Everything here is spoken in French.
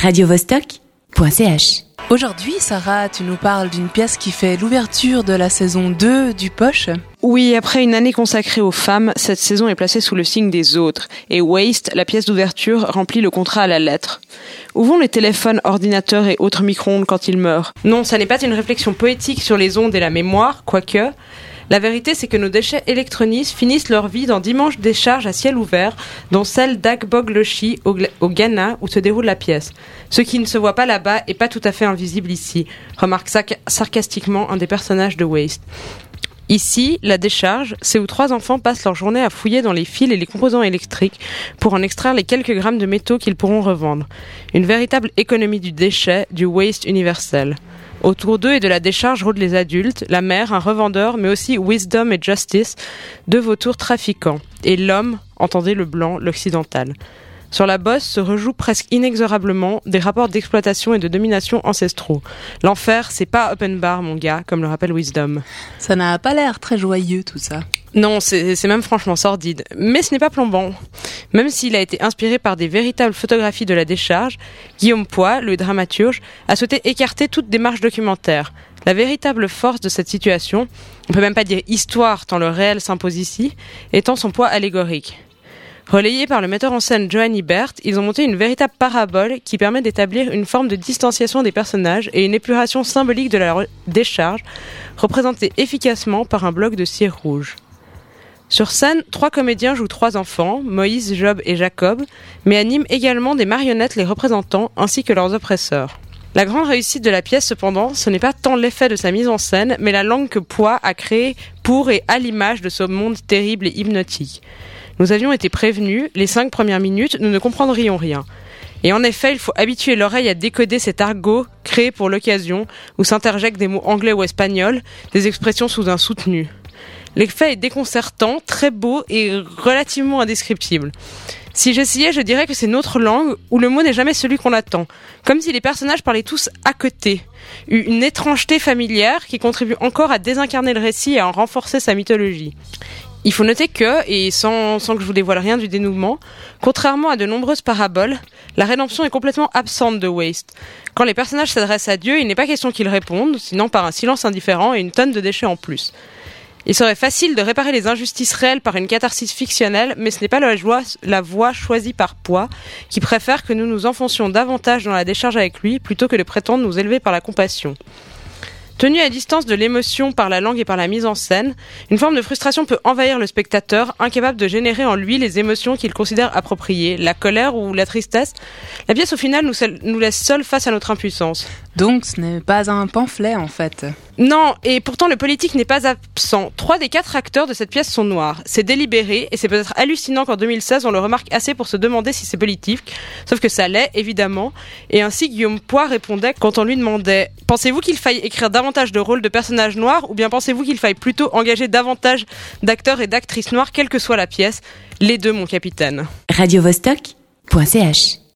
radiovostok.ch. Aujourd'hui, Sarah, tu nous parles d'une pièce qui fait l'ouverture de la saison 2 du Poche. Oui, après une année consacrée aux femmes, cette saison est placée sous le signe des autres. Et Waste, la pièce d'ouverture, remplit le contrat à la lettre. Où vont les téléphones, ordinateurs et autres micro-ondes quand ils meurent? Non, ça n'est pas une réflexion poétique sur les ondes et la mémoire, quoique. La vérité, c'est que nos déchets électroniques finissent leur vie dans d'immenses décharges à ciel ouvert, dont celle d'Agbogloshi au, au Ghana où se déroule la pièce. Ce qui ne se voit pas là-bas est pas tout à fait invisible ici, remarque sarcastiquement un des personnages de Waste. Ici, la décharge, c'est où trois enfants passent leur journée à fouiller dans les fils et les composants électriques pour en extraire les quelques grammes de métaux qu'ils pourront revendre. Une véritable économie du déchet, du waste universel. Autour d'eux et de la décharge rôdent les adultes, la mère, un revendeur, mais aussi Wisdom et Justice, deux vautours trafiquants. Et l'homme, entendez le blanc, l'occidental. Sur la bosse se rejouent presque inexorablement des rapports d'exploitation et de domination ancestraux. L'enfer, c'est pas open bar, mon gars, comme le rappelle Wisdom. Ça n'a pas l'air très joyeux tout ça. Non, c'est même franchement sordide. Mais ce n'est pas plombant. Même s'il a été inspiré par des véritables photographies de la décharge, Guillaume Poix, le dramaturge, a souhaité écarter toute démarche documentaire. La véritable force de cette situation, on peut même pas dire histoire tant le réel s'impose ici, étant son poids allégorique. Relayé par le metteur en scène Johan Ibert, ils ont monté une véritable parabole qui permet d'établir une forme de distanciation des personnages et une épuration symbolique de la décharge, représentée efficacement par un bloc de cire rouge. Sur scène, trois comédiens jouent trois enfants, Moïse, Job et Jacob, mais animent également des marionnettes les représentants ainsi que leurs oppresseurs. La grande réussite de la pièce, cependant, ce n'est pas tant l'effet de sa mise en scène, mais la langue que Poix a créée pour et à l'image de ce monde terrible et hypnotique. Nous avions été prévenus, les cinq premières minutes, nous ne comprendrions rien. Et en effet, il faut habituer l'oreille à décoder cet argot créé pour l'occasion, où s'interjectent des mots anglais ou espagnols, des expressions sous un soutenu. L'effet est déconcertant, très beau et relativement indescriptible. Si j'essayais, je dirais que c'est notre langue où le mot n'est jamais celui qu'on attend. Comme si les personnages parlaient tous à côté. Une étrangeté familière qui contribue encore à désincarner le récit et à en renforcer sa mythologie. Il faut noter que, et sans, sans, que je vous dévoile rien du dénouement, contrairement à de nombreuses paraboles, la rédemption est complètement absente de Waste. Quand les personnages s'adressent à Dieu, il n'est pas question qu'ils répondent, sinon par un silence indifférent et une tonne de déchets en plus. Il serait facile de réparer les injustices réelles par une catharsis fictionnelle, mais ce n'est pas la, voie choisie par Poids, qui préfère que nous nous enfoncions davantage dans la décharge avec lui, plutôt que de prétendre nous élever par la compassion. Tenu à distance de l'émotion par la langue et par la mise en scène, une forme de frustration peut envahir le spectateur, incapable de générer en lui les émotions qu'il considère appropriées, la colère ou la tristesse. La pièce au final nous, nous laisse seuls face à notre impuissance. Donc ce n'est pas un pamphlet en fait. Non, et pourtant le politique n'est pas absent. Trois des quatre acteurs de cette pièce sont noirs. C'est délibéré, et c'est peut-être hallucinant qu'en 2016 on le remarque assez pour se demander si c'est politique, sauf que ça l'est, évidemment. Et ainsi Guillaume Poix répondait quand on lui demandait « Pensez-vous qu'il faille écrire davantage de rôles de personnages noirs, ou bien pensez-vous qu'il faille plutôt engager davantage d'acteurs et d'actrices noirs, quelle que soit la pièce ?» Les deux, mon capitaine. Radio -Vostok